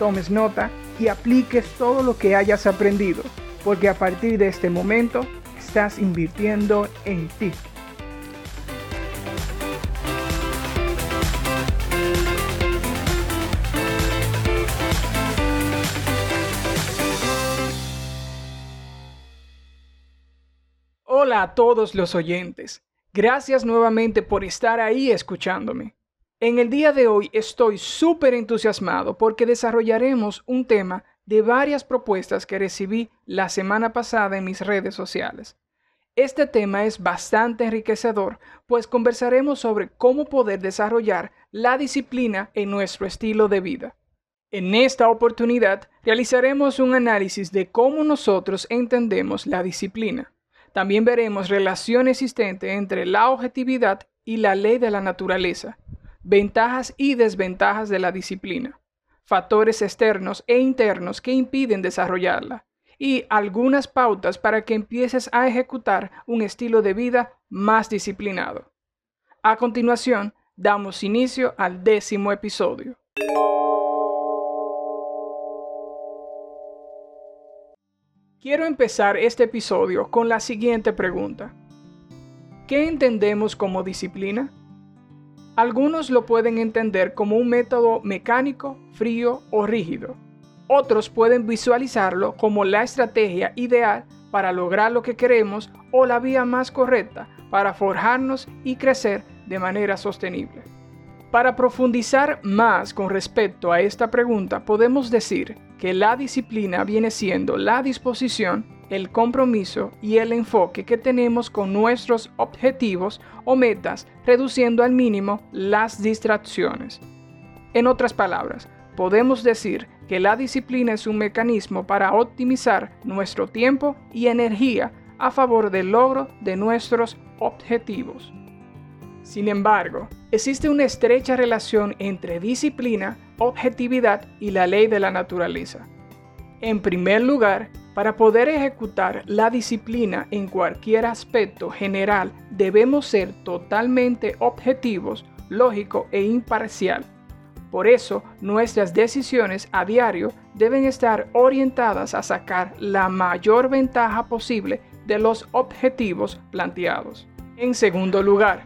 tomes nota y apliques todo lo que hayas aprendido, porque a partir de este momento estás invirtiendo en ti. Hola a todos los oyentes. Gracias nuevamente por estar ahí escuchándome. En el día de hoy estoy súper entusiasmado porque desarrollaremos un tema de varias propuestas que recibí la semana pasada en mis redes sociales. Este tema es bastante enriquecedor, pues conversaremos sobre cómo poder desarrollar la disciplina en nuestro estilo de vida. En esta oportunidad realizaremos un análisis de cómo nosotros entendemos la disciplina. También veremos relación existente entre la objetividad y la ley de la naturaleza ventajas y desventajas de la disciplina, factores externos e internos que impiden desarrollarla, y algunas pautas para que empieces a ejecutar un estilo de vida más disciplinado. A continuación, damos inicio al décimo episodio. Quiero empezar este episodio con la siguiente pregunta. ¿Qué entendemos como disciplina? Algunos lo pueden entender como un método mecánico, frío o rígido. Otros pueden visualizarlo como la estrategia ideal para lograr lo que queremos o la vía más correcta para forjarnos y crecer de manera sostenible. Para profundizar más con respecto a esta pregunta, podemos decir que la disciplina viene siendo la disposición el compromiso y el enfoque que tenemos con nuestros objetivos o metas, reduciendo al mínimo las distracciones. En otras palabras, podemos decir que la disciplina es un mecanismo para optimizar nuestro tiempo y energía a favor del logro de nuestros objetivos. Sin embargo, existe una estrecha relación entre disciplina, objetividad y la ley de la naturaleza. En primer lugar, para poder ejecutar la disciplina en cualquier aspecto general, debemos ser totalmente objetivos, lógico e imparcial. Por eso, nuestras decisiones a diario deben estar orientadas a sacar la mayor ventaja posible de los objetivos planteados. En segundo lugar,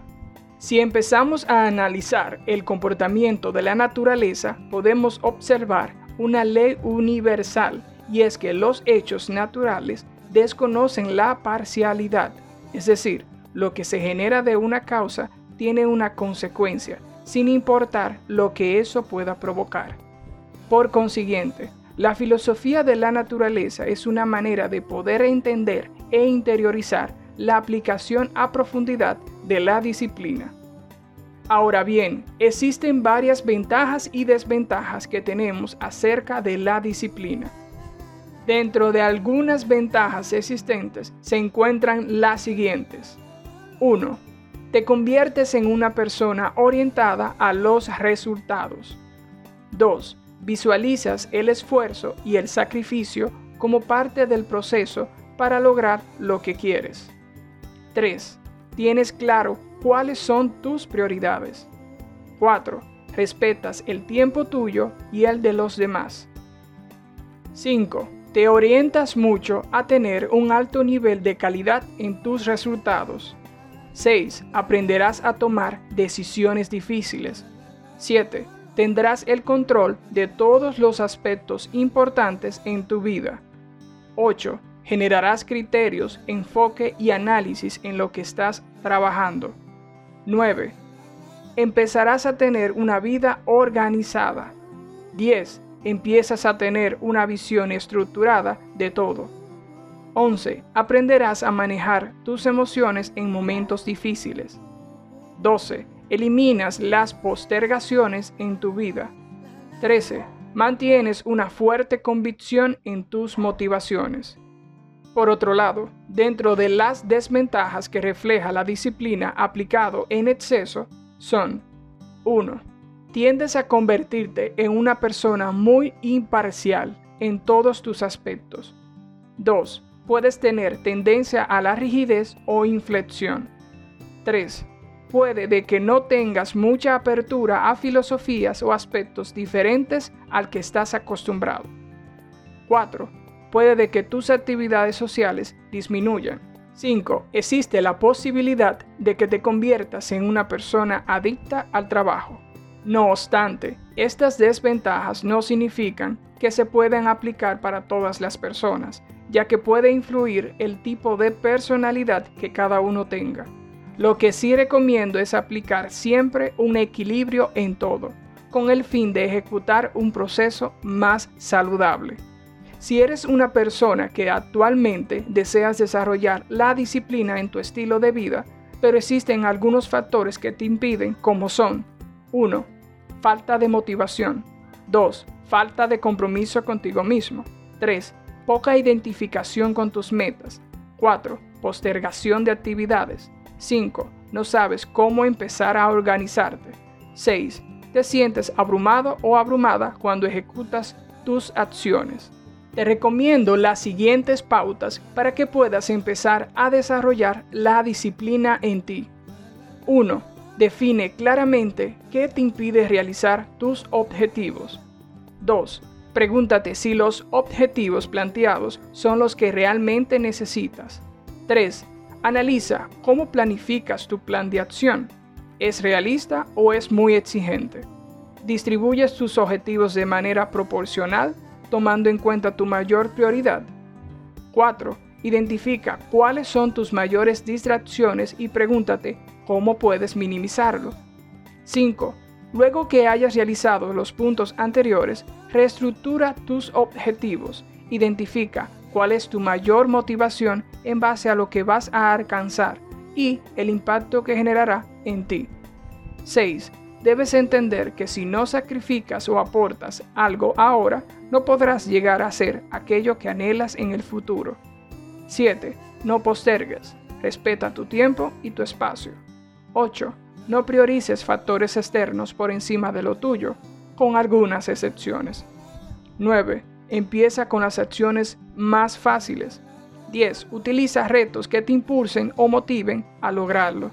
si empezamos a analizar el comportamiento de la naturaleza, podemos observar una ley universal y es que los hechos naturales desconocen la parcialidad, es decir, lo que se genera de una causa tiene una consecuencia, sin importar lo que eso pueda provocar. Por consiguiente, la filosofía de la naturaleza es una manera de poder entender e interiorizar la aplicación a profundidad de la disciplina. Ahora bien, existen varias ventajas y desventajas que tenemos acerca de la disciplina. Dentro de algunas ventajas existentes se encuentran las siguientes. 1. Te conviertes en una persona orientada a los resultados. 2. Visualizas el esfuerzo y el sacrificio como parte del proceso para lograr lo que quieres. 3. Tienes claro cuáles son tus prioridades. 4. Respetas el tiempo tuyo y el de los demás. 5 te orientas mucho a tener un alto nivel de calidad en tus resultados. 6. Aprenderás a tomar decisiones difíciles. 7. Tendrás el control de todos los aspectos importantes en tu vida. 8. Generarás criterios, enfoque y análisis en lo que estás trabajando. 9. Empezarás a tener una vida organizada. 10 empiezas a tener una visión estructurada de todo. 11. Aprenderás a manejar tus emociones en momentos difíciles. 12. Eliminas las postergaciones en tu vida. 13. mantienes una fuerte convicción en tus motivaciones. Por otro lado, dentro de las desventajas que refleja la disciplina aplicado en exceso son 1. Tiendes a convertirte en una persona muy imparcial en todos tus aspectos. 2. Puedes tener tendencia a la rigidez o inflexión. 3. Puede de que no tengas mucha apertura a filosofías o aspectos diferentes al que estás acostumbrado. 4 puede de que tus actividades sociales disminuyan. 5. Existe la posibilidad de que te conviertas en una persona adicta al trabajo. No obstante, estas desventajas no significan que se puedan aplicar para todas las personas, ya que puede influir el tipo de personalidad que cada uno tenga. Lo que sí recomiendo es aplicar siempre un equilibrio en todo, con el fin de ejecutar un proceso más saludable. Si eres una persona que actualmente deseas desarrollar la disciplina en tu estilo de vida, pero existen algunos factores que te impiden, como son 1. Falta de motivación. 2. Falta de compromiso contigo mismo. 3. Poca identificación con tus metas. 4. Postergación de actividades. 5. No sabes cómo empezar a organizarte. 6. Te sientes abrumado o abrumada cuando ejecutas tus acciones. Te recomiendo las siguientes pautas para que puedas empezar a desarrollar la disciplina en ti. 1. Define claramente qué te impide realizar tus objetivos. 2. Pregúntate si los objetivos planteados son los que realmente necesitas. 3. Analiza cómo planificas tu plan de acción. ¿Es realista o es muy exigente? ¿Distribuyes tus objetivos de manera proporcional tomando en cuenta tu mayor prioridad. 4. Identifica cuáles son tus mayores distracciones y pregúntate cómo puedes minimizarlo. 5. Luego que hayas realizado los puntos anteriores, reestructura tus objetivos. Identifica cuál es tu mayor motivación en base a lo que vas a alcanzar y el impacto que generará en ti. 6 debes entender que si no sacrificas o aportas algo ahora, no podrás llegar a ser aquello que anhelas en el futuro. 7. No postergues. Respeta tu tiempo y tu espacio. 8. No priorices factores externos por encima de lo tuyo, con algunas excepciones. 9. Empieza con las acciones más fáciles. 10. Utiliza retos que te impulsen o motiven a lograrlo.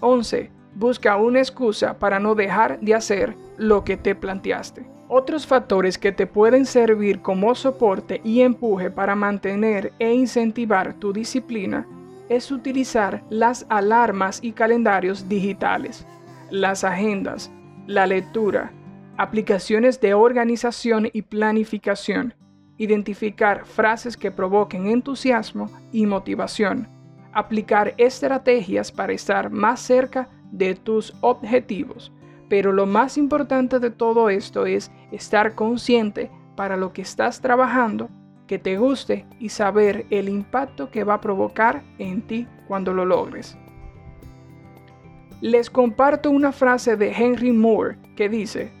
11 busca una excusa para no dejar de hacer lo que te planteaste. Otros factores que te pueden servir como soporte y empuje para mantener e incentivar tu disciplina es utilizar las alarmas y calendarios digitales, las agendas, la lectura, aplicaciones de organización y planificación, identificar frases que provoquen entusiasmo y motivación, aplicar estrategias para estar más cerca de tus objetivos. Pero lo más importante de todo esto es estar consciente para lo que estás trabajando, que te guste y saber el impacto que va a provocar en ti cuando lo logres. Les comparto una frase de Henry Moore que dice,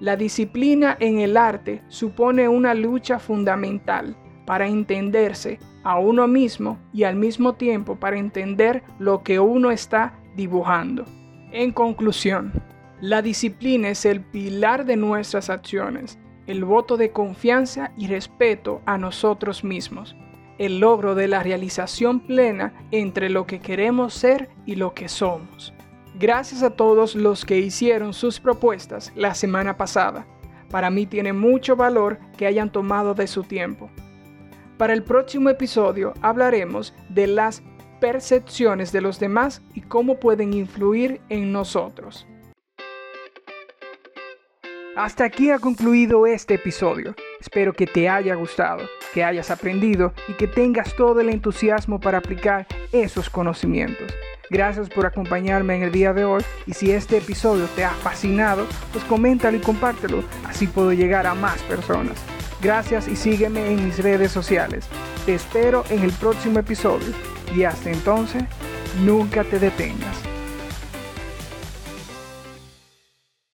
la disciplina en el arte supone una lucha fundamental para entenderse a uno mismo y al mismo tiempo para entender lo que uno está dibujando. En conclusión, la disciplina es el pilar de nuestras acciones, el voto de confianza y respeto a nosotros mismos, el logro de la realización plena entre lo que queremos ser y lo que somos. Gracias a todos los que hicieron sus propuestas la semana pasada. Para mí tiene mucho valor que hayan tomado de su tiempo. Para el próximo episodio hablaremos de las percepciones de los demás y cómo pueden influir en nosotros. Hasta aquí ha concluido este episodio. Espero que te haya gustado, que hayas aprendido y que tengas todo el entusiasmo para aplicar esos conocimientos. Gracias por acompañarme en el día de hoy y si este episodio te ha fascinado, pues coméntalo y compártelo, así puedo llegar a más personas. Gracias y sígueme en mis redes sociales. Te espero en el próximo episodio y hasta entonces, nunca te detengas.